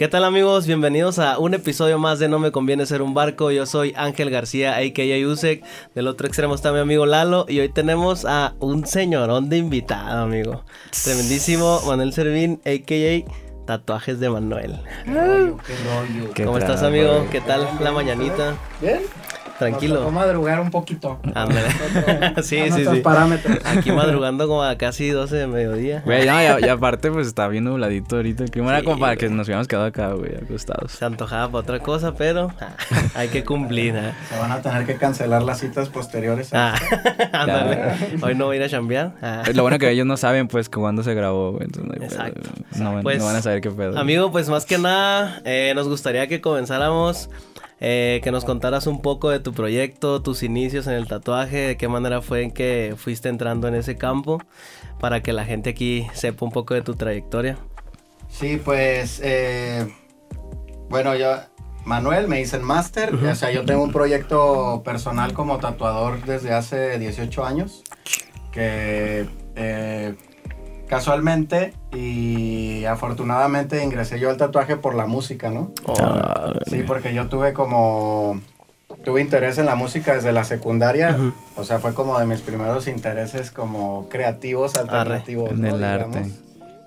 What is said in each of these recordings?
¿Qué tal amigos? Bienvenidos a un episodio más de No me conviene ser un barco. Yo soy Ángel García, a.k.a. Usek. Del otro extremo está mi amigo Lalo. Y hoy tenemos a un señorón de invitado, amigo. Tremendísimo Manuel Servín, a.k.a. Tatuajes de Manuel. Qué rollo, qué rollo. ¿Cómo estás, amigo? ¿Qué tal la mañanita? Bien. Tranquilo. Vamos a madrugar un poquito. Ándale. sí, A sí, sí. parámetros. Aquí madrugando como a casi 12 de mediodía. Güey, no, y, y aparte, pues está bien nubladito ahorita. El clima era como para que nos hubiéramos quedado acá, güey, acostados. Se antojaba para otra cosa, pero ah, hay que cumplir. ¿eh? Se van a tener que cancelar las citas posteriores. Ah, ándale. Hoy no voy a ir a chambear. Ah. Lo bueno que ellos no saben, pues, cuándo se grabó, güey. Entonces, no, Exacto. no, van- Pues, no van a saber qué pedo. Amigo, pues más que nada, eh, nos gustaría que comenzáramos, eh, que nos contaras un poco de tu proyecto, tus inicios en el tatuaje, de qué manera fue en que fuiste entrando en ese campo, para que la gente aquí sepa un poco de tu trayectoria. Sí, pues, eh, bueno, yo, Manuel, me hice el máster. O sea, yo tengo un proyecto personal como tatuador desde hace 18 años. Que eh, casualmente y afortunadamente ingresé yo al tatuaje por la música, ¿no? Ah, Sí, porque yo tuve como... Tuve interés en la música desde la secundaria. O sea, fue como de mis primeros intereses como creativos, alternativos. En ¿no? el arte.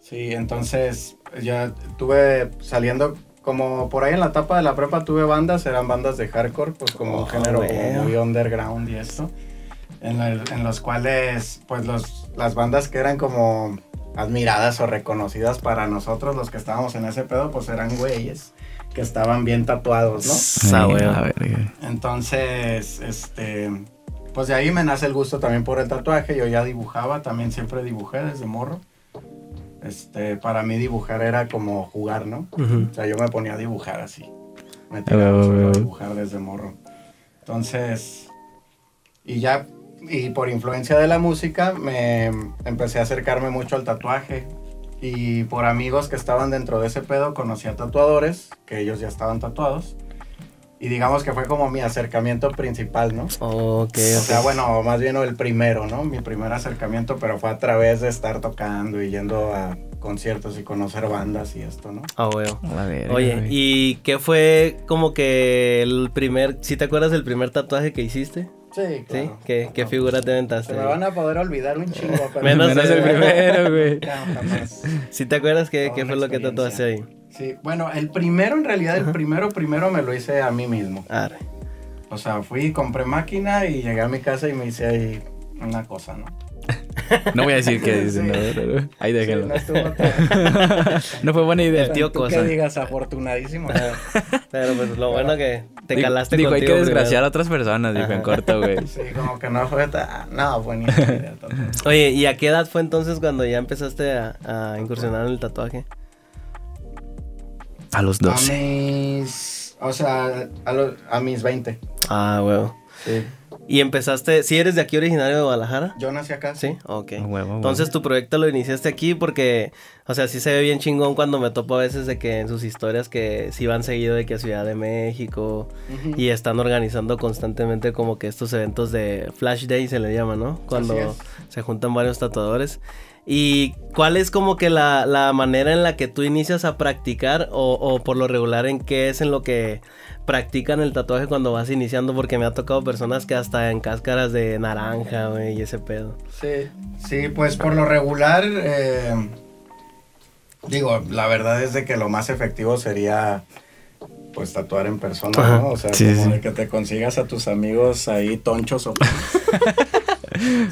Sí, entonces ya tuve saliendo como por ahí en la etapa de la prepa tuve bandas, eran bandas de hardcore, pues como un Oh, género como muy underground y esto. En, la- en los cuales, pues los, las bandas que eran como admiradas o reconocidas para nosotros, los que estábamos en ese pedo, pues eran güeyes que estaban bien tatuados, ¿no? Sí, Ah, güey. a ver. Entonces, este, pues de ahí me nace el gusto también por el tatuaje. Yo ya dibujaba, también siempre dibujé desde morro. Este, para mí dibujar era como jugar, ¿no? O sea, yo me ponía a dibujar así. Me tiraba solo a dibujar desde morro. Entonces, y ya, y por influencia de la música, me empecé a acercarme mucho al tatuaje. Y por amigos que estaban dentro de ese pedo, conocí a tatuadores, que ellos ya estaban tatuados. Y digamos que fue como mi acercamiento principal, ¿no? Ok, O sea, bueno, más bien el primero, ¿no? Mi primer acercamiento, pero fue a través de estar tocando y yendo a conciertos y conocer bandas y esto, ¿no? Ah, bueno. A ver, Oye, güey. ¿y qué fue como que el primer, si te acuerdas del primer tatuaje que hiciste? Sí, ¿Sí? ¿Qué, qué figura te aventaste? Se me van a poder olvidar un chingo, pero... Menos Menos el- primero, güey. No, jamás. ¿Sí te acuerdas qué, qué fue lo que tatuaste ahí? Sí, bueno, el primero, en realidad, el primero, primero me lo hice a mí mismo. Arre. O sea, fui, compré máquina y llegué a mi casa y me hice ahí una cosa, ¿no? No voy a decir qué dicen, Sí. no, pero- no. Ahí déjenlo. Sí, no fue buena idea. El tío cosa. que digas afortunadísimo. Pero pues lo bueno que te Digo- calaste Digo, hay que contigo desgraciar primero. a otras personas, dijo en corto, güey. Sí, como que no fue tan... No, fue ni idea. Oye, ¿y a qué edad fue entonces cuando ya empezaste a, a incursionar en el tatuaje? A los A 12. mis... O sea, a, los- a mis 20. Ah, huevo. Sí. ¿Y empezaste, si eres de aquí originario de Guadalajara? Yo nací acá. Sí, ok. A huevo, huevo. Entonces tu proyecto lo iniciaste aquí porque, o sea, sí se ve bien chingón cuando me topo a veces de que en sus historias que sí van seguido de que a Ciudad de México y están organizando constantemente como que estos eventos de Flash Day se le llama, ¿no? Cuando Así se juntan varios tatuadores. ¿Y cuál es como que la, la manera en la que tú inicias a practicar o, o por lo regular en qué es en lo que practican el tatuaje cuando vas iniciando? Porque me ha tocado personas que hasta en cáscaras de naranja, y ese pedo. Sí, sí, pues por lo regular, eh, digo, la verdad es de que lo más efectivo sería pues tatuar en persona, Ajá. ¿no? O sea, Sí, como sí. que te consigas a tus amigos ahí tonchos o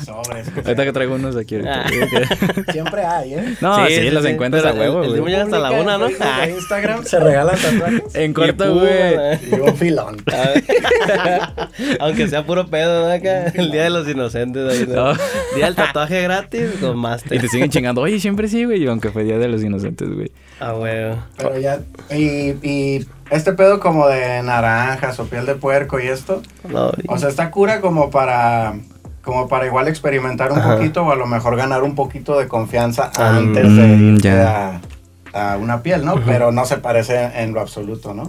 sobres. Ahorita que traigo unos aquí ahorita. Ah. Siempre hay, ¿eh? No, sí, los encuentras a huevo, el- el güey. Llega hasta la una, en ¿no? Facebook, Ah. en Instagram se regalan tatuajes. En Y corto, güey. Y un filón. A ver. Aunque sea puro pedo, ¿no? Acá, el día de los inocentes. ahí, ¿no? No. Día del tatuaje gratis con Y Master. te siguen chingando. Oye, siempre sí, güey. Aunque fue Día de los Inocentes, güey. Ah, huevo. Pero ya, y, y este pedo como de naranjas o piel de puerco y esto, No, O sea, está cura como para como para igual experimentar un Ajá. poquito o a lo mejor ganar un poquito de confianza Ah, antes mm, de irte ya. a, a una piel, ¿no? Pero no se parece en lo absoluto, ¿no?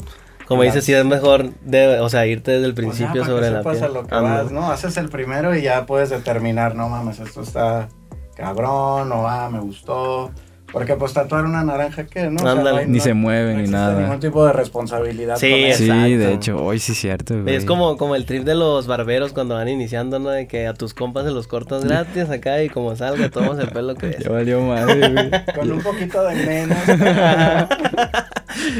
como dices, sí es mejor, de, o sea, irte desde el principio para sobre que la piel. a lo que Ándale. vas, ¿no? Haces el primero y ya puedes determinar, no mames, esto está cabrón, o ah, me gustó. Porque pues tatuar una naranja, ¿qué? ¿No? Ándale. no hay- Ni no- se mueve no ni nada. ningún tipo de responsabilidad. Sí, con. Sí, Exacto. de hecho, hoy sí es cierto, güey. Es como, como el trip de los barberos cuando van iniciando, ¿no? De que a tus compas se los cortas gratis acá y como salga, tomas el pelo que Ya valió madre, güey. Con un poquito de menos.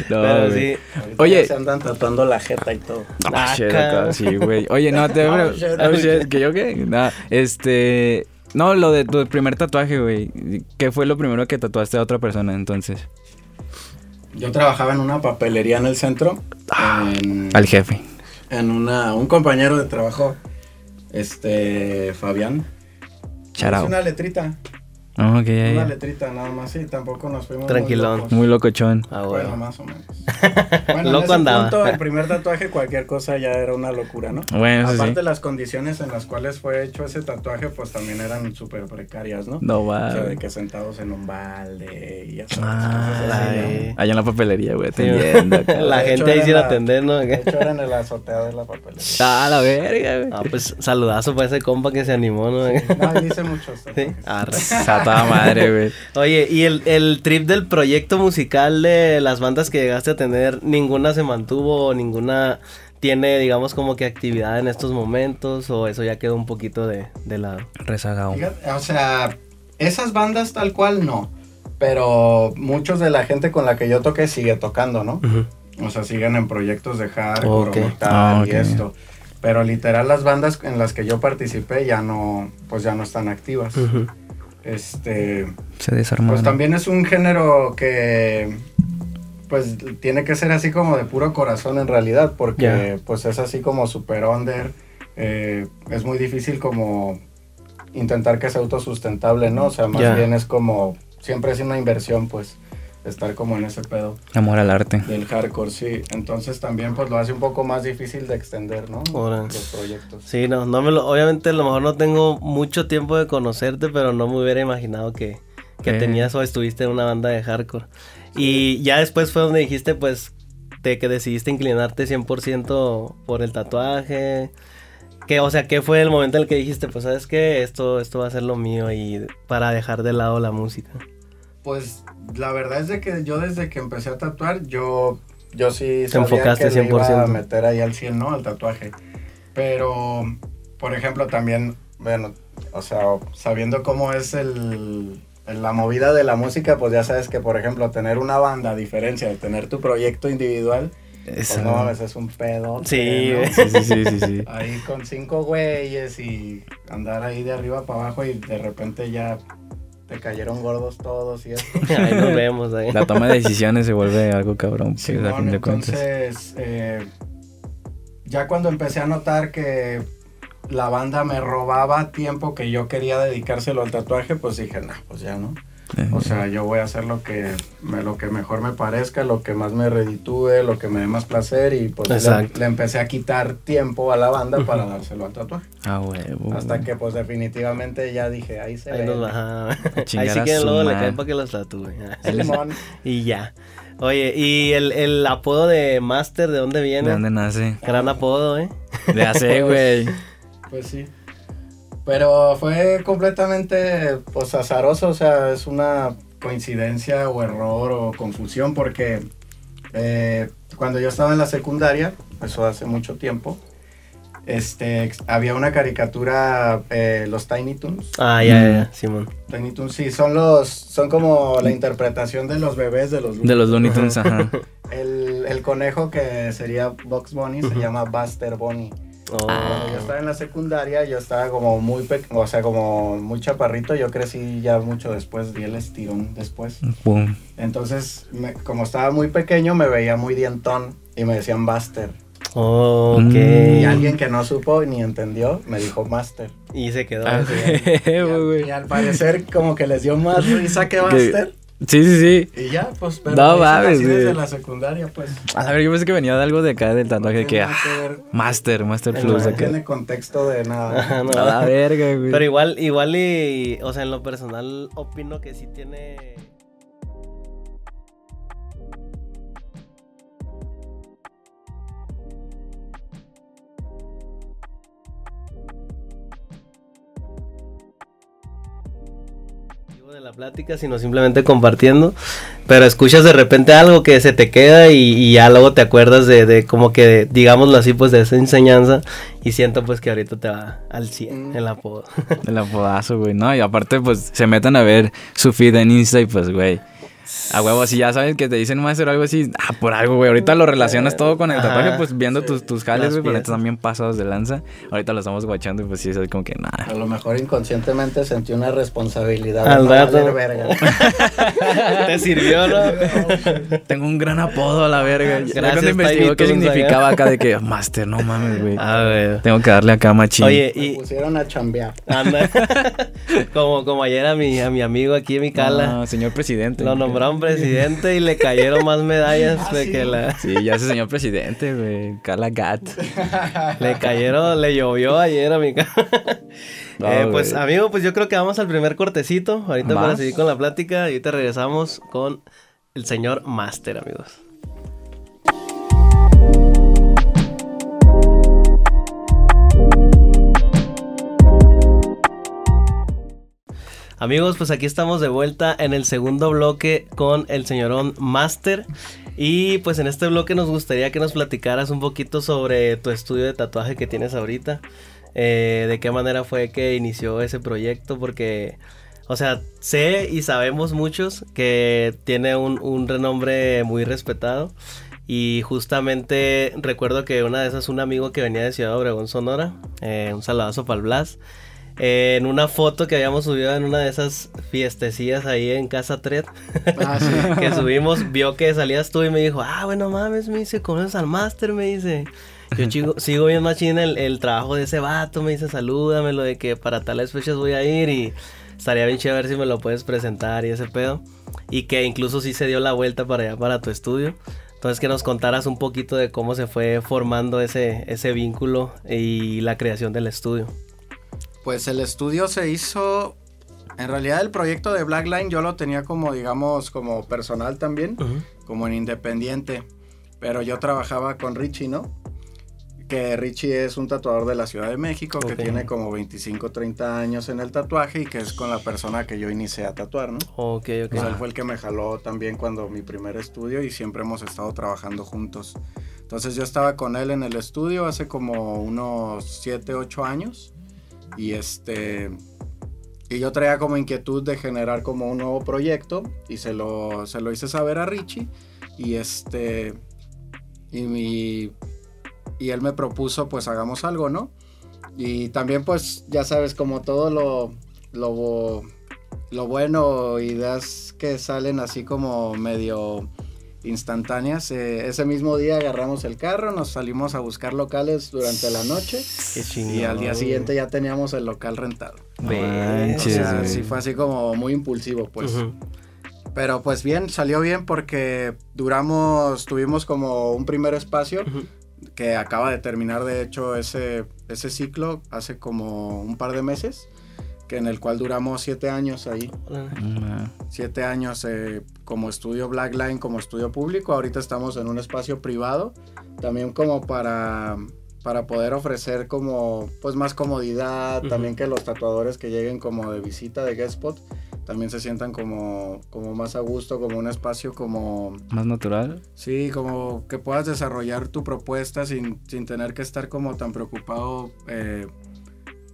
No, Pero güey. sí. Ahorita Oye. se andan tatuando la jeta y todo. Ah, Ah, shit, sí, güey. Oye, no, te... Oh, shit, oh, oh, shit, ¿Que yo qué? Nada, este... No, lo de tu primer tatuaje, güey. ¿Qué fue lo primero que tatuaste a otra persona, entonces? Yo trabajaba en una papelería en el centro. En, Al jefe. en una, un compañero de trabajo, este, Fabián. Charao. Es una letrita. Oh, ok, ya, Una letrita, nada más. Sí, tampoco nos fuimos. Tranquilón. Muy locos. Muy locochón. Ah, Bueno, bueno. más o menos. Bueno, en Loco ese andaba. punto, el primer tatuaje, cualquier cosa ya era una locura, ¿no? Bueno, Aparte, sí. las condiciones en las cuales fue hecho ese tatuaje, pues también eran súper precarias, ¿no? No O va. sea, de que sentados en un balde y ya sabes. Ah, la así, ¿no? Allá en la papelería, güey, Sí, atendiendo. La De gente ahí era sin atender, ¿no? De hecho, era en el azotea de la papelería. Ah, la verga, güey. Ah, pues saludazo para ese compa que se animó, ¿no? No, y hice muchos Sí. Toda madre, güey. Oye, y el, el trip del proyecto musical de las bandas que llegaste a tener, ninguna se mantuvo, ninguna tiene, digamos, como que actividad en estos momentos, o eso ya quedó un poquito de, de lado. Rezagado. O sea, esas bandas tal cual no. Pero muchos de la gente con la que yo toqué sigue tocando, ¿no? O sea, siguen en proyectos de hardcore Ok. o metal Ah, y esto. Pero literal las bandas en las que yo participé ya no, pues ya no están activas. Ujú. Este, Se desarmaron. pues también es un género que pues tiene que ser así como de puro corazón en realidad, porque pues es así como super under, eh, es muy difícil como intentar que sea autosustentable, ¿no? O sea, más bien es como, siempre es una inversión pues estar como en ese pedo Amor al arte. del hardcore, sí. Entonces también pues lo hace un poco más difícil de extender, ¿no? Órale. Los proyectos. Sí, no, no me lo, obviamente a lo mejor no tengo mucho tiempo de conocerte, pero no me hubiera imaginado que, que Eh. tenías o estuviste en una banda de hardcore. Y ya después fue donde dijiste, pues, de que decidiste inclinarte 100% por el tatuaje. Que, o sea, ¿qué fue el momento en el que dijiste, pues, sabes qué? Esto, esto va a ser lo mío y para dejar de lado la música? Pues la verdad es de que yo desde que empecé a tatuar, yo, yo sí Te sabía enfocaste que le iba 100%. a meter ahí al 100, ¿no? Al tatuaje. Pero, por ejemplo, también, bueno, o sea, sabiendo cómo es el, la movida de la música, pues ya sabes que, por ejemplo, tener una banda, a diferencia de tener tu proyecto individual, pues no mames, es un pedo. Sí, sí, sí, sí, sí. Ahí con cinco güeyes y andar ahí de arriba para abajo y de repente ya te cayeron gordos todos y eso. Ahí nos vemos. ahí. La toma de decisiones se vuelve algo cabrón, pues, a Simón, fin de cuentas. entonces, eh, ya cuando empecé a notar que la banda me robaba tiempo que yo quería dedicárselo al tatuaje, pues dije, no, pues ya no. Eh, O sea, yo voy a hacer lo que, me, lo que mejor me parezca, lo que más me reditúe, lo que me dé más placer y pues le, empecé a quitar tiempo a la banda para dárselo al tatuaje. Ah, huevo. Hasta que pues definitivamente ya dije, ahí se Ahí ve. nos. Ahí sí que luego le caen para que los tatúe. Simón. Y ya. Oye, ¿y el, el apodo de Master de dónde viene? ¿De dónde nace? Gran apodo, ¿eh? De hace, güey. Pues sí. Pero fue completamente pues, azaroso, o sea, es una coincidencia o error o confusión porque eh, cuando yo estaba en la secundaria, eso hace mucho tiempo, este, había una caricatura, eh, los Tiny Toons. Ah, ya, ya, Mm. ya, Simón. Tiny Toons, sí, son los, son como la interpretación de los bebés de los De los Looney Tunes, ajá. El, el conejo que sería Box Bunny se llama Buster Bunny. Oh. Cuando yo estaba en la secundaria, yo estaba como muy pequeño, o sea, como muy chaparrito. Yo crecí ya mucho después, di el estirón después. Boom. Entonces, me- como estaba muy pequeño, me veía muy dientón y me decían Buster. Oh, ok. Mm. Y alguien que no supo ni entendió me dijo Master. Y se quedó. Ah, así. Y, al, güey. y al parecer, como que les dio más risa que Buster. Sí, sí, sí. Y ya, pues, pero No mames, así desde la secundaria, pues. A ver, yo pensé que venía de algo de acá del tatuaje No que, ah, que ver. Master, Master No Plus acá. tiene contexto de nada. No. A la verga, güey. Pero igual, igual y, o sea, en lo personal opino que sí tiene... plática, sino simplemente compartiendo. Pero escuchas de repente algo que se te queda y, ya luego te acuerdas de, de, como que, digámoslo así, pues de esa enseñanza. Y siento pues que ahorita te va al 100 el apodo. El apodazo, güey, ¿no? Y aparte pues se metan a ver su feed en Insta y pues, güey a huevo, si ya sabes que te dicen hacer algo así, ah, por algo, güey. Ahorita lo relacionas todo con el tatuaje, pues viendo tus, tus jales, güey, pero estos también pasados de lanza. Ahorita lo estamos guachando y pues sí, es como que nada. A lo mejor inconscientemente sentí una responsabilidad. Al rato. verga. Te sirvió, ¿no? Tengo un gran apodo a la verga. Gracias, cuando investigó qué significaba acá de que, Master, no mames, güey. A ver. Tengo que darle acá machín. Oye, y... Me pusieron a chambear. como, como ayer a mi, a mi amigo aquí en mi cala. No, señor presidente. Lo nombraron presidente y le cayeron más medallas ah, de que la. Sí, ya ese señor presidente, güey. Carla Gat. le cayeron, le llovió ayer a mi casa. Eh, pues, amigo, pues yo creo que vamos al primer cortecito. Ahorita para seguir con la plática. Y ahorita regresamos con el señor Master, amigos. Amigos, pues aquí estamos de vuelta en el segundo bloque con el señorón Master. Y pues en este bloque nos gustaría que nos platicaras un poquito sobre tu estudio de tatuaje que tienes ahorita. Eh, de qué manera fue que inició ese proyecto, porque, o sea, sé y sabemos muchos que tiene un, renombre muy respetado. Y justamente recuerdo que una de esas, un amigo que venía de Ciudad Obregón, Sonora, eh, un saludazo para el Blas en una foto que habíamos subido en una de esas fiestecillas ahí en Casa Tred. Ah, que subimos, vio que salías tú y me dijo, ah, bueno mames, me dice, conoces al máster, me dice. Yo sigo bien machín el, el trabajo de ese vato, me dice, salúdame, lo de que para tales fechas voy a ir y estaría bien chévere si me lo puedes presentar y ese pedo. Y que incluso sí se dio la vuelta para allá, para tu estudio. Entonces que nos contaras un poquito de cómo se fue formando ese, ese vínculo y la creación del estudio. Pues el estudio se hizo. En realidad, el proyecto de Blackline yo lo tenía como, digamos, como personal también, como en independiente. Pero yo trabajaba con Richie, ¿no? Que Richie es un tatuador de la Ciudad de México que tiene como 25, 30 años en el tatuaje y que es con la persona que yo inicié a tatuar, ¿no? Ok, ok. él fue el que me jaló también cuando mi primer estudio y siempre hemos estado trabajando juntos. Entonces yo estaba con él en el estudio hace como unos 7, 8 años y este. Y yo traía como inquietud de generar como un nuevo proyecto. Y se lo, se lo hice saber a Richie. Y este. Y mi. Y él me propuso, pues hagamos algo, ¿no? Y también, pues, ya sabes, como todo lo. Bueno, ideas que salen así como medio instantáneas. Eh, ese mismo día agarramos el carro, nos salimos a buscar locales durante la noche. y al día siguiente ya teníamos el local rentado. sí, fue así como muy impulsivo, pues. Pero pues bien, salió bien porque duramos, tuvimos como un primer espacio que acaba de terminar de hecho ese, ese ciclo hace como un par de meses en el cual duramos siete años ahí. Siete años eh, como estudio Blackline, como estudio público. Ahorita estamos en un espacio privado, también como para, para poder ofrecer como pues más comodidad, también que los tatuadores que lleguen como de visita de guest spot también se sientan como, como más a gusto, como un espacio como... Más natural. Sí, como que puedas desarrollar tu propuesta sin, sin tener que estar como tan preocupado eh,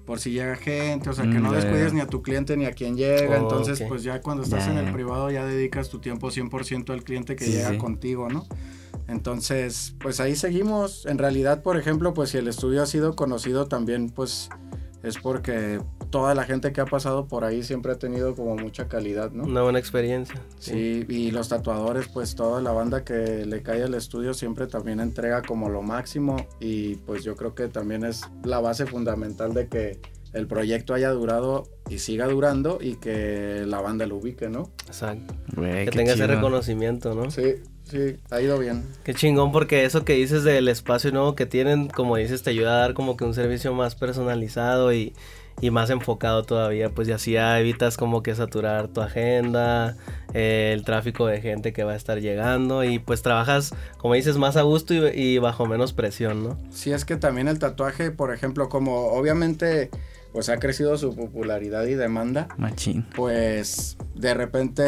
por si llega gente, o sea, que no mm, descuides ni a tu cliente ni a quien llega, entonces pues ya cuando estás en el privado ya dedicas tu tiempo 100% al cliente que llega contigo, ¿no? Entonces, pues ahí seguimos. En realidad, por ejemplo, pues si el estudio ha sido conocido también, pues es porque toda la gente que ha pasado por ahí siempre ha tenido como mucha calidad, ¿no? Una buena experiencia. Sí. y los tatuadores, pues toda la banda que le cae al estudio siempre también entrega como lo máximo y pues yo creo que también es la base fundamental de que el proyecto haya durado y siga durando y que la banda lo ubique, ¿no? Exacto. que tenga ese reconocimiento, ¿no? Sí, sí, ha ido bien. Qué chingón, porque eso que dices del espacio nuevo que tienen, como dices, te ayuda a dar como que un servicio más personalizado y, y más enfocado todavía, pues y así ya evitas como que saturar tu agenda, eh, el tráfico de gente que va a estar llegando y pues trabajas, como dices, más a gusto y, y bajo menos presión, ¿no? Sí, es que también el tatuaje, por ejemplo, como obviamente pues ha crecido su popularidad y demanda, Machín. pues de repente,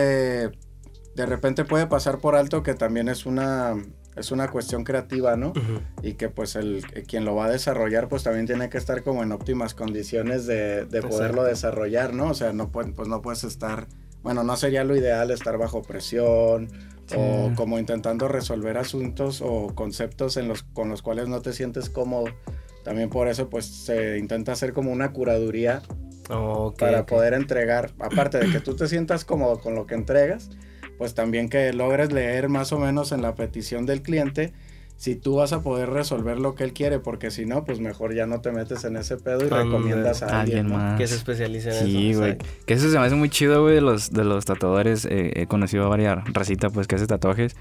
de repente puede pasar por alto que también es una, es una cuestión creativa, ¿no? Y que pues el, quien lo va a desarrollar pues también tiene que estar como en óptimas condiciones de, de poderlo desarrollar, ¿no? O sea, no pues no puedes estar, bueno, no sería lo ideal estar bajo presión o como intentando resolver asuntos o conceptos en los, con los cuales no te sientes cómodo. También por eso pues se intenta hacer como una curaduría para poder entregar, aparte de que tú te sientas cómodo con lo que entregas, pues también que logres leer más o menos en la petición del cliente si tú vas a poder resolver lo que él quiere, porque si no, pues mejor ya no te metes en ese pedo y recomiendas a alguien, más. Que se especialice en Sí, eso. güey. exacto. Que eso se me hace muy chido, güey, de los, de los tatuadores. Eh, he conocido a varias racita, pues, que hace tatuajes.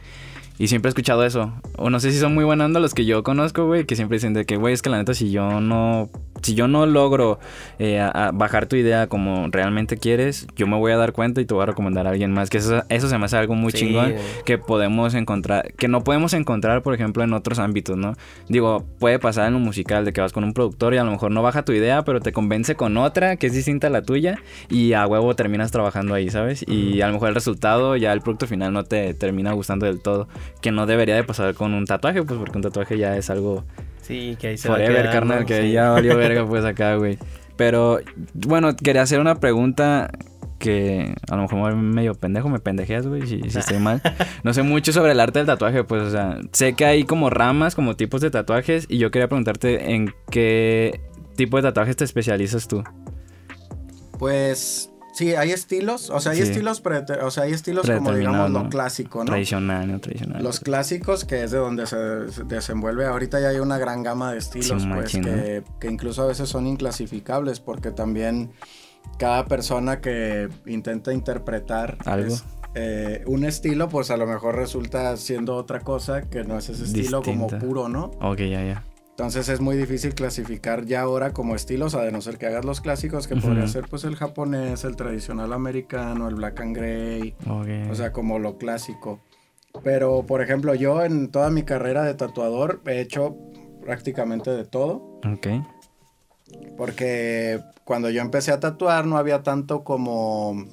Y siempre he escuchado eso. O no sé si son muy buena onda los que yo conozco, güey, que siempre dicen de que, güey, es que la neta, si yo no... Si yo no logro eh, a- a bajar tu idea como realmente quieres, yo me voy a dar cuenta y te voy a recomendar a alguien más. Que eso, eso se me hace algo muy Sí, chingón güey. que podemos encontrar, que no podemos encontrar, por ejemplo, en otros ámbitos, ¿no? Digo, puede pasar en lo musical de que vas con un productor y a lo mejor no baja tu idea, pero te convence con otra que es distinta a la tuya y a huevo terminas trabajando ahí, ¿sabes? Y a lo mejor el resultado, ya el producto final no te termina gustando del todo, que no debería de pasar con un tatuaje, pues porque un tatuaje ya es algo Sí, que ahí se va forever, quedando, carnal, que sí. ya valió verga pues acá, güey. Pero, bueno, quería hacer una pregunta que a lo mejor medio pendejo, me pendejeas, güey, si, si estoy mal. No sé mucho sobre el arte del tatuaje, pues, o sea, sé que hay como ramas, como tipos de tatuajes, y yo quería preguntarte en qué tipo de tatuajes te especializas tú. Pues sí, hay estilos, o sea, hay Sí. estilos, o sea, hay estilos como digamos lo clásico, ¿no? Tradicional, no tradicional. Los clásicos, que es de donde se, se desenvuelve, ahorita ya hay una gran gama de estilos, Sí, pues, que, que incluso a veces son inclasificables, porque también cada persona que intenta interpretar Algo. es, eh, un estilo, pues a lo mejor resulta siendo otra cosa que no es ese estilo como puro, ¿no? Ok, ya, ya. Entonces es muy difícil clasificar ya ahora como estilos, a de no ser que hagas los clásicos, que podría ser pues el japonés, el tradicional americano, el black and gray, o sea, como lo clásico. Pero, por ejemplo, yo en toda mi carrera de tatuador he hecho prácticamente de todo. ok. Porque cuando yo empecé a tatuar no había tanto como,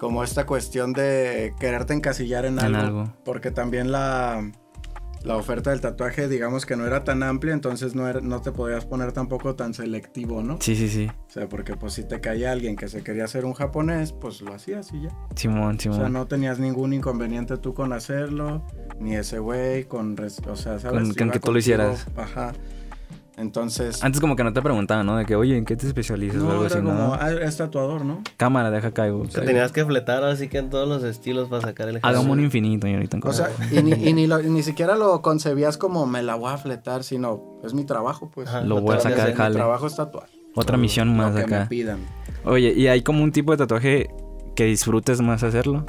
como esta cuestión de quererte encasillar en En algo. algo. Porque también la, la oferta del tatuaje, digamos que no era tan amplia, entonces no, era- no te podías poner tampoco tan selectivo, ¿no? Sí, sí, sí. O sea, porque pues si te caía alguien que se quería hacer un japonés, pues lo hacías y ya. Simón, O Simón. sea, no tenías ningún inconveniente tú con hacerlo, ni ese güey con, o sea, ¿sabes? Con- con Iba que tú lo hicieras. Ajá. Entonces, Antes como que no te preguntaban, ¿no? De que, oye, ¿en qué te especializas? o no, algo era así, como, ¿no? ah, es tatuador, ¿no? Cámara, deja caigo. Te tenías que fletar así que en todos los estilos para sacar el Hagamos un infinito, señorita. O sea, y ni, y ni, lo- ni siquiera lo concebías como me la voy a fletar, sino es mi trabajo, pues. Ajá, Lo voy a sacar de- jale. Mi trabajo es tatuar. Otra misión más lo que me pidan. Oye, ¿y hay como un tipo de tatuaje que disfrutes más hacerlo?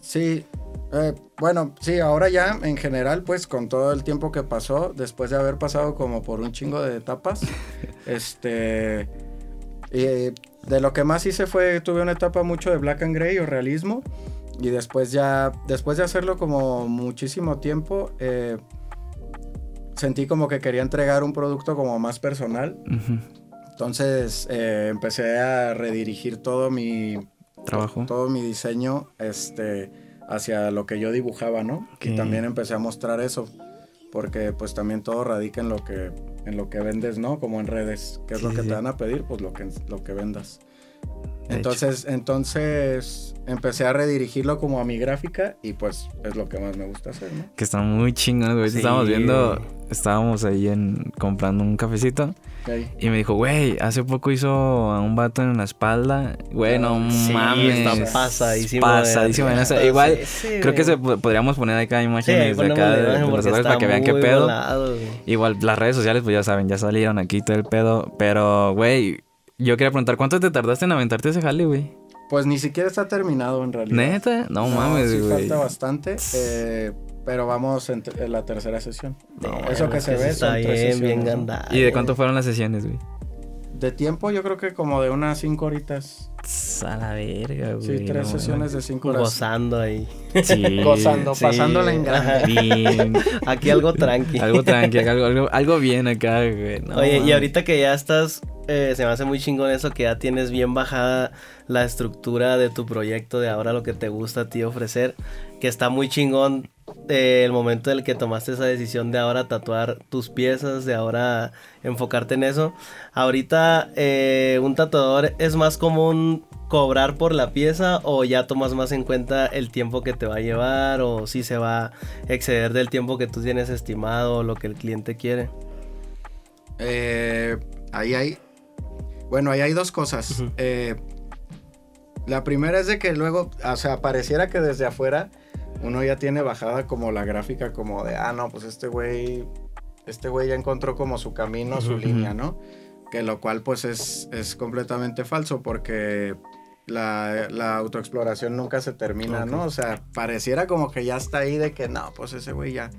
Sí, eh, bueno, sí, ahora ya en general, pues con todo el tiempo que pasó, después de haber pasado como por un chingo de etapas, este, eh, de lo que más hice fue, tuve una etapa mucho de black and gray o realismo, y después ya, después de hacerlo como muchísimo tiempo, eh, sentí como que quería entregar un producto como más personal, Ujú. entonces eh, empecé a redirigir todo mi, Trabajo. todo mi diseño este, hacia lo que yo dibujaba, ¿no? Ok. Y también empecé a mostrar eso, porque pues también todo radica en lo que, en lo que vendes, ¿no? Como en redes, ¿qué es Sí, lo que sí. te van a pedir? Pues lo que, lo que vendas. Entonces, entonces empecé a redirigirlo como a mi gráfica y pues es lo que más me gusta hacer, ¿no? Que están muy chingones, güey. Sí. Estábamos viendo, estábamos ahí en comprando un cafecito. Y me dijo, güey, hace poco hizo a un vato en la espalda. Güey, no Sí, mames. está pasadísimo. Igual, Sí, sí, creo que se podríamos poner acá imágenes de acá de, de los para está que vean qué pedo. volado. Igual, las redes sociales, pues ya saben, ya salieron aquí todo el pedo. Pero, güey, yo quería preguntar, ¿cuánto te tardaste en aventarte ese jale, güey? Pues ni siquiera está terminado en realidad. ¿Neta? No, mames, sí güey. falta bastante. eh, pero vamos en, en la tercera sesión. No, Eso que se ve está son tres bien, sesiones, bien ¿no? ¿Y de cuánto fueron las sesiones, güey? De tiempo, yo creo que como de unas cinco horitas. Tss, A la verga, güey. Sí, tres no sesiones de cinco horas. Gozando ahí. Sí. Gozando, Sí. pasándola en grande. Bien. Aquí algo tranqui. algo tranqui, algo, algo, algo bien acá, güey. No, Oye, y ahorita que ya estás, eh, se me hace muy chingón eso, que ya tienes bien bajada la estructura de tu proyecto, de ahora lo que te gusta a ti ofrecer, que está muy chingón eh, el momento en el que tomaste esa decisión de ahora tatuar tus piezas, de ahora enfocarte en eso. Ahorita eh, un tatuador es más común cobrar por la pieza o ya tomas más en cuenta el tiempo que te va a llevar o si se va a exceder del tiempo que tú tienes estimado o lo que el cliente quiere. Eh, ahí hay. Bueno, ahí hay dos cosas. Eh, la primera es de que luego, o sea, pareciera que desde afuera uno ya tiene bajada como la gráfica, como de, ah, no, pues este güey, este güey ya encontró como su camino, su línea, ¿no? Que lo cual, pues, es, es completamente falso porque la, la autoexploración nunca se termina. ¿no? O sea, pareciera como que ya está ahí de que, no, pues ese güey ya.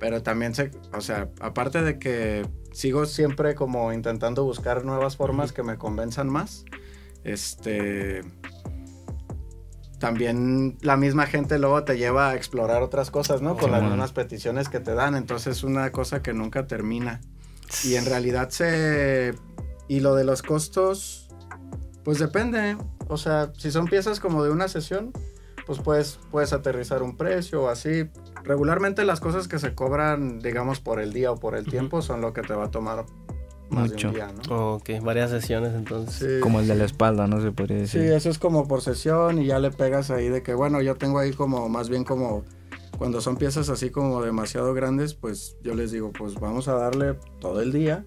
Pero también se, o sea, aparte de que sigo siempre como intentando buscar nuevas formas que me convenzan más, este, también la misma gente luego te lleva a explorar otras cosas, ¿no? Con las Simón. mismas peticiones que te dan, entonces es una cosa que nunca termina. Y en realidad se... Y lo de los costos, pues depende. O sea, si son piezas como de una sesión, pues puedes, puedes aterrizar un precio o así. Regularmente las cosas que se cobran, digamos, por el día o por el tiempo son lo que te va a tomar más Mucho. de un día, ¿no? Ok, varias sesiones entonces. Sí. Como el de la espalda, ¿no? Se podría Sí, decir. eso es como por sesión y ya le pegas ahí de que, bueno, yo tengo ahí como, más bien como, cuando son piezas así como demasiado grandes, pues yo les digo, pues vamos a darle todo el día.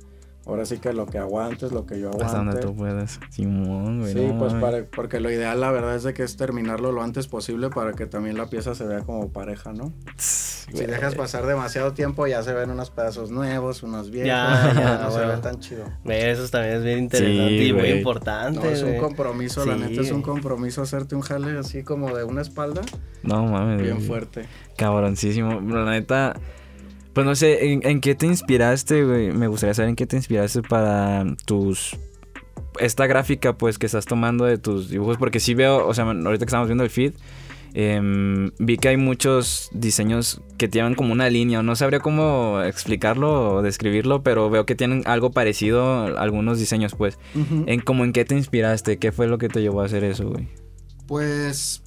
Ahora sí que lo que aguantes, lo que yo Hasta donde aguante. tú puedas. Simón, güey. Sí, no pues para- porque lo ideal la verdad es de que es terminarlo lo antes posible para que también la pieza se vea como pareja, ¿no? Tss, Si güey. dejas pasar demasiado tiempo ya se ven unos pedazos nuevos, unos viejos, Ya, ya, no se ve tan chido. Eso también es bien interesante Sí, y muy importante. No, es un compromiso, la neta es un compromiso hacerte un jale así como de una espalda, No mames. bien fuerte. Cabroncísimo. La neta. Pues no sé, ¿en, en qué te inspiraste, güey? Me gustaría saber en qué te inspiraste para tus. Esta gráfica, pues, que estás tomando de tus dibujos. Porque sí veo, o sea, ahorita que estamos viendo el feed, em, vi que hay muchos diseños que tienen como una línea. No sabría cómo explicarlo o describirlo, pero veo que tienen algo parecido a algunos diseños, pues. En como en qué te inspiraste, qué fue lo que te llevó a hacer eso, güey. Pues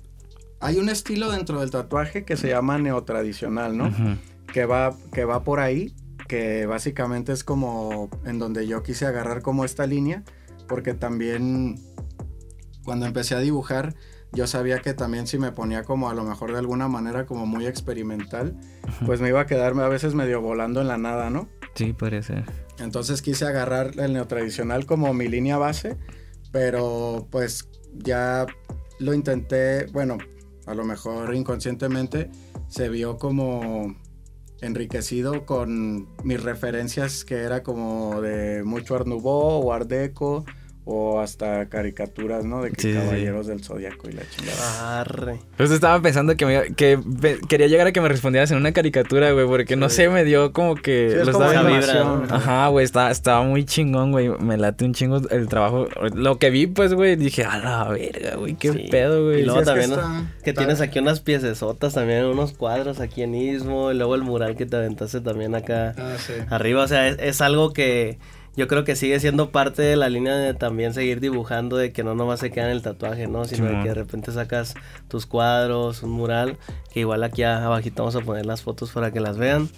hay un estilo dentro del tatuaje que se llama neotradicional, ¿no? Ujú. Que va, que va por ahí, que básicamente es como en donde yo quise agarrar como esta línea, porque también cuando empecé a dibujar, yo sabía que también si me ponía como a lo mejor de alguna manera como muy experimental, pues me iba a quedarme a veces medio volando en la nada, ¿no? Sí, podría ser. Entonces quise agarrar el neotradicional como mi línea base, pero pues ya lo intenté, bueno, a lo mejor inconscientemente se vio como enriquecido con mis referencias que era como de mucho Art o Art Deco o hasta caricaturas, ¿no? De que Sí, sí, sí. caballeros del zodiaco y la chingada. Arre. Pues estaba pensando que, me, que quería llegar a que me respondieras en una caricatura, güey, porque no sé, me dio como que... Sí, es lo como estaba viendo- animación. Ajá, güey, estaba, estaba muy chingón, güey. Me late un chingo el trabajo. Lo que vi, pues, güey, dije, a la verga, güey, qué Sí. pedo, güey. Y luego es que también, Que está- tienes aquí unas piecesotas también, unos cuadros aquí en Istmo, y luego el mural que te aventaste también acá Ah, sí. arriba. O sea, es, es algo que yo creo que sigue siendo parte de la línea de también seguir dibujando, de que no nomás se queda en el tatuaje, ¿no? Sino de Simón. que de repente sacas tus cuadros, un mural, que igual aquí abajito vamos a poner las fotos para que las vean.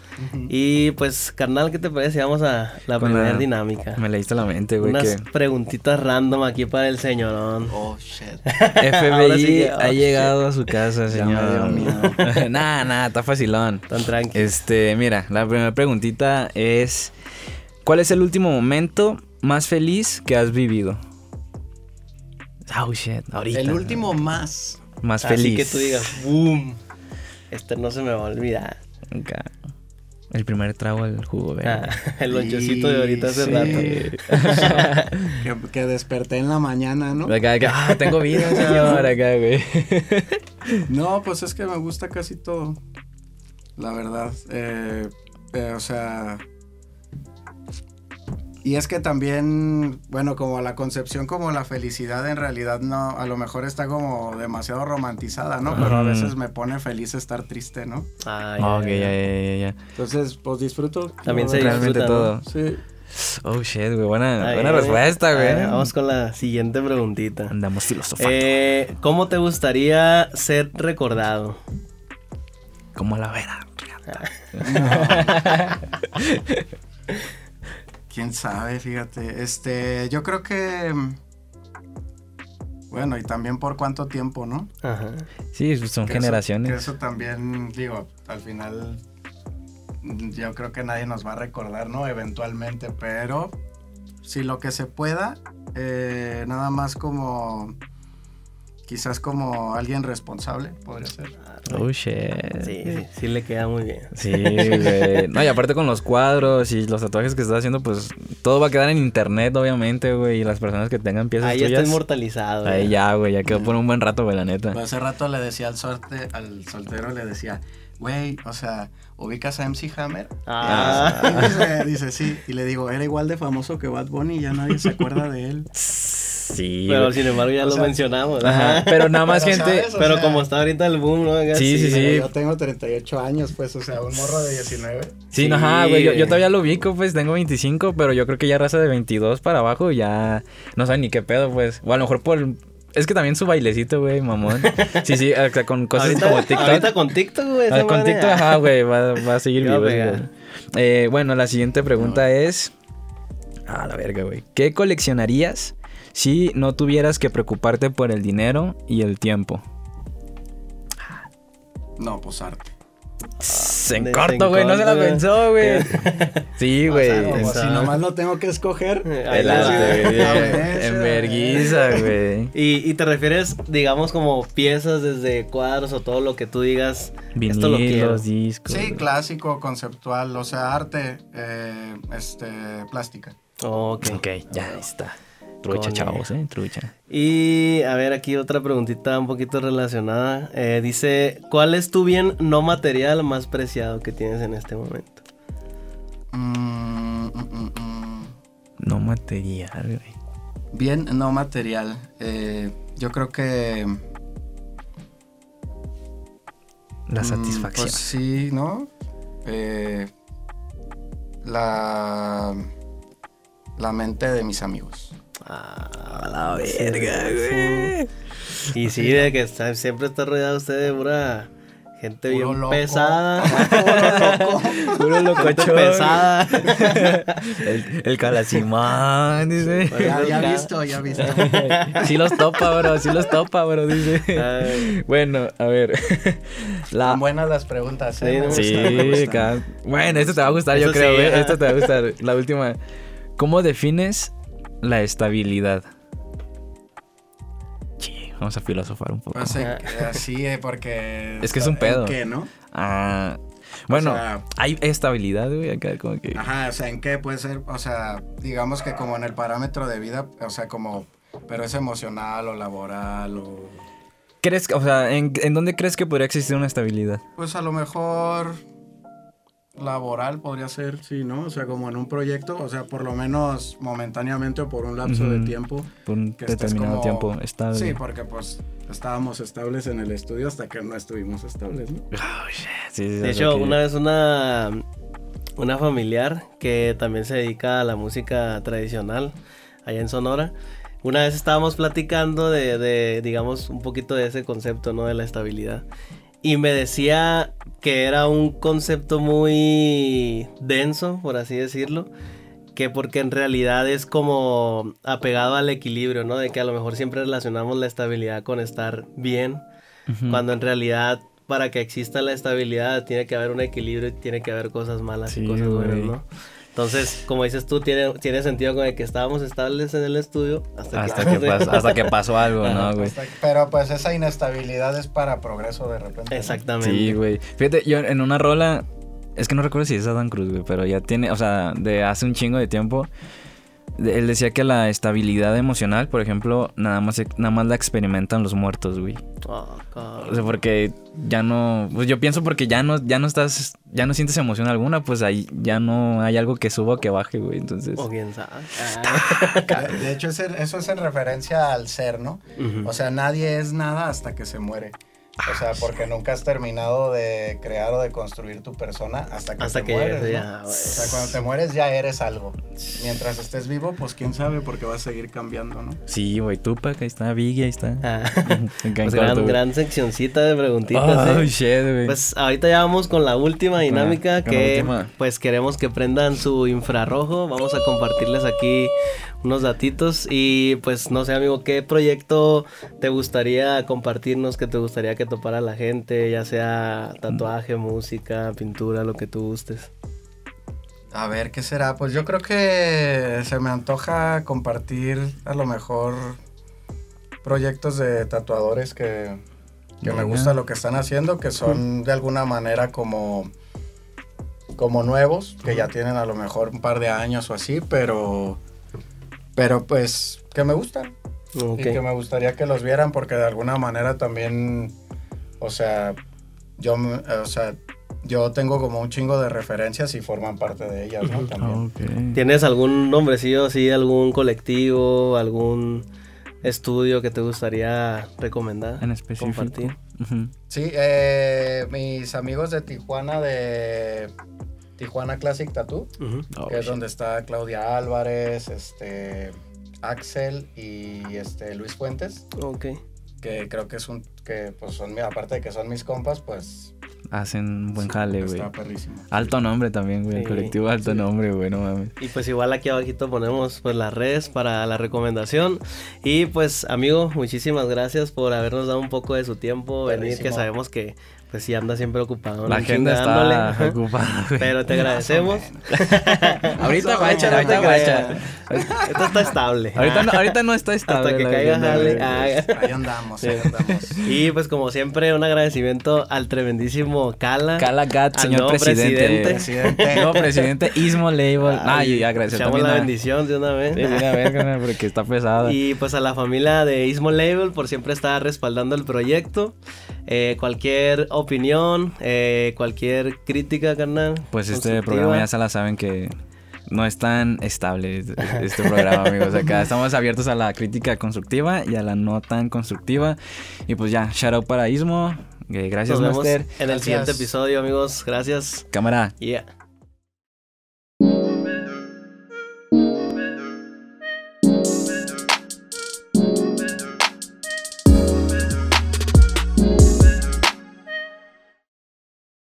Y pues, carnal, ¿qué te parece? Vamos a la Con primera la- dinámica. Me leíste la mente, güey, Unas que preguntitas random aquí para el señorón. Oh, shit. FBI sí que- ha oh, llegado a su casa, señor. nah, nah, está facilón. Tan tranqui. Este, mira, la primera preguntita es: ¿Cuál es el último momento más feliz que has vivido? Oh shit, ahorita. El último más. Más Así feliz. que tú digas, boom. Este no se me va a olvidar. Acá. El primer trago al jugo, güey. Ah, el lonchecito de ahorita hace Sí. rato. que, que desperté en la mañana, ¿no? Acá, acá, ah, tengo vida, señor, acá, güey. No, pues es que me gusta casi todo. La verdad. Eh, eh, o sea. Y es que también, bueno, como la concepción, como la felicidad en realidad no, a lo mejor está como demasiado romantizada, ¿no? Pero a veces me pone feliz estar triste, ¿no? Ah, ok, ya, ya, ya, ya. Entonces, pues disfruto. También se Realmente disfruta, todo. ¿no? Sí. Oh, shit, güey. Buena, Ay, buena ay, respuesta, ay, güey. Vamos con la siguiente preguntita. Andamos filosofando. Eh, ¿Cómo te gustaría ser recordado? Como la vera. Quién sabe, fíjate. Este, yo creo que. Bueno, y también por cuánto tiempo, ¿no? Ajá. Sí, pues son Que eso- generaciones. que eso también, digo, al final. Yo creo que nadie nos va a recordar, ¿no? Eventualmente, pero. Si lo que se pueda, eh, nada más como. Quizás como alguien responsable, podría ser. Oh, shit. Sí, sí, sí le queda muy bien. Sí, güey. No, y aparte con los cuadros y los tatuajes que estás haciendo, pues todo va a quedar en internet, obviamente, güey. Y las personas que tengan piezas Ahí ya está tuyas. inmortalizado. Ahí ya, güey, ya quedó por un buen rato, güey, la neta. Pues hace rato le decía al, sorte, al soltero, le decía, güey, o sea, ¿ubicas a MC Hammer? Ah. Y dice, dice, sí. Y le digo, era igual de famoso que Bad Bunny y ya nadie se acuerda de él. Sí, Pero sin embargo ya O lo sea, mencionamos. Ajá, pero nada más Pero, gente. Pero sea, como está ahorita el boom, ¿no? Sí, sí, sí. Yo tengo 38 años, pues, o sea, un morro de 19. Sí, Sí, no, ajá, güey. Yo, todavía lo ubico, pues tengo 25, pero yo creo que ya raza de 22 para abajo ya no sabe ni qué pedo, pues. O a lo mejor por. Es que también su bailecito, güey, mamón. Sí, sí, o sea, con cosas ahorita, como TikTok. ahorita con TikTok, güey. Ah, con TikTok, ajá, güey, va, va a seguir Ya va a vivo. pegar. ese güey. Eh, bueno, la siguiente pregunta es... Ah, la verga, güey. ¿Qué coleccionarías si no tuvieras que preocuparte por el dinero y el tiempo? No, pues arte. En de- corto, güey, no se la pensó, güey. Sí, güey. O sea, si nomás lo tengo que escoger. Ahí El arte, va. güey. A ver, En verguiza, güey. Y, y te refieres, digamos, como piezas desde cuadros o todo lo que tú digas. esto lo quiero. Vinilos, discos. Sí, clásico, conceptual, o sea, arte, eh, este, plástica. Ok. Ok, ya está. Trucha, chavos, eh, trucha. Y a ver, aquí otra preguntita un poquito relacionada. Eh, dice, ¿cuál es tu bien no material más preciado que tienes en este momento? Mm, mm, mm. No material, güey. Bien, no material. eh, yo creo que... La satisfacción. Pues sí, ¿no? Eh, la... La mente de mis amigos. Ah, la verga, sí. Y sí, de que está- siempre está rodeado usted de pura gente Puro bien loco. pesada. Puro loco. Puro locochón. pesada. El, el calacimán, dice. Ya, ya visto, ya visto. Sí los topa, bro, sí los topa, bro, dice. Ay. Bueno, a ver. La... Están buenas las preguntas, ¿eh? Sí. Sí, bueno, esto te va a gustar, yo creo, sí, ¿eh? Esto te va a gustar. La última. ¿Cómo defines la estabilidad? Sí, vamos a filosofar un poco. Eh, así, porque... Es que es un ¿en pedo. qué, no? Ah, bueno, O sea- hay estabilidad, güey, acá como que... Ajá, o sea, ¿en qué puede ser? O sea, digamos que como en el parámetro de vida, o sea, como... Pero es emocional o laboral o... ¿Crees, o sea, ¿en, en dónde crees que podría existir una estabilidad? Pues a lo mejor laboral podría ser, sí, ¿no? O sea, como en un proyecto, o sea, por lo menos momentáneamente o por un lapso de tiempo. Por un Que determinado como- tiempo estable. Sí, porque pues estábamos estables en el estudio hasta que no estuvimos estables, ¿no? Oh, shit, sí, sí, De hecho, que- una vez una, una familiar que también se dedica a la música tradicional allá en Sonora. Una vez estábamos platicando de, de, digamos, un poquito de ese concepto, ¿no? De la estabilidad. Y me decía que era un concepto muy denso, por así decirlo. Que porque en realidad es como apegado al equilibrio, ¿no? De que a lo mejor siempre relacionamos la estabilidad con estar bien. Cuando en realidad, para que exista la estabilidad, tiene que haber un equilibrio y tiene que haber cosas malas Sí, y cosas buenas. ¿no? Entonces, como dices tú, tiene, tiene sentido con el que estábamos estables en el estudio hasta, Hasta que, pas- hasta que pasó algo, ¿no, güey? Hasta- Pero pues esa inestabilidad es para progreso de repente. ¿no? Exactamente. Sí, güey. Fíjate, yo en una rola Es que no recuerdo si es Adam Cruz, güey, pero ya tiene, o sea, de hace un chingo de tiempo. Él decía que la estabilidad emocional, por ejemplo, nada más, nada más la experimentan los muertos, güey. Cabrón. O sea, porque ya no. Pues yo pienso porque ya no, ya no estás. Ya no sientes emoción alguna, pues ahí ya no hay algo que suba o que baje, güey. Entonces. O quién sabe. Ah. De, hecho, eso es en referencia al ser, ¿no? O sea, nadie es nada hasta que se muere. O sea, porque nunca has terminado de crear o de construir tu persona hasta que Hasta te que mueres. llegues, ¿no? ya, güey. O sea, cuando te mueres ya eres algo. Mientras estés vivo, pues quién sabe, porque vas a seguir cambiando, ¿no? Sí, güey, Tupac, ahí está, Biggie, ahí está. Ah. Pues gran, gran seccioncita de preguntitas. Oh, ¿eh? shit, güey. Pues ahorita ya vamos con la última dinámica que última. pues queremos que prendan su infrarrojo. Vamos a compartirles aquí unos datitos y pues no sé amigo, ¿qué proyecto te gustaría compartirnos, que te gustaría que topara la gente, ya sea tatuaje, música, pintura, lo que tú gustes? A ver, ¿qué será? Pues yo creo que se me antoja compartir a lo mejor proyectos de tatuadores que, que me gusta lo que están haciendo, que son de alguna manera como, como nuevos, que ya tienen a lo mejor un par de años o así, pero, pero pues que me gustan. Y que me gustaría que los vieran porque de alguna manera también, o sea, yo, me- o sea, yo tengo como un chingo de referencias y forman parte de ellas, ¿no? También. ¿Tienes algún nombrecillo así, algún colectivo, algún estudio que te gustaría recomendar? En específico. Compartir. Sí, eh, mis amigos de Tijuana, de Tijuana Classic Tattoo. Oh, que es shit. donde está Claudia Álvarez, este, Axel y este, Luis Fuentes, Ok. que creo que es un, que pues son, mi- aparte de que son mis compas, pues Hacen un buen jale, güey. está perrísimo. Alto nombre también, güey. El Sí, colectivo alto nombre, güey, no mames. Y pues igual aquí abajito ponemos pues las redes para la recomendación. Y pues amigo, muchísimas gracias por habernos dado un poco de su tiempo, venir, que sabemos que pues sí anda siempre ocupado. La agenda está ocupada, güey. Pero te agradecemos. Ahorita guacha, ahorita guacha. Esto está estable. Ahorita no, ahorita no está estable. Hasta que caiga jale. Ah. Ahí andamos, ahí andamos. Y pues como siempre, un agradecimiento al tremendísimo Cala. Cala Gat, señor nuevo presidente. Presidente. No, presidente Ismo Label. Ah, y agradecer Echamos también la a... bendición de una vez. Sí, de una vez, porque está pesada. Y pues a la familia de Ismo Label por siempre estar respaldando el proyecto. Eh, cualquier opinión, eh, cualquier crítica, carnal. Pues este programa ya se la saben que no es tan estable es- este programa, amigos. Acá estamos abiertos a la crítica constructiva y a la no tan constructiva. Y pues ya, shout out para Ismo. Eh, gracias, Nos vemos Master. en el Gracias. siguiente episodio, amigos. Gracias. Cámara. Yeah.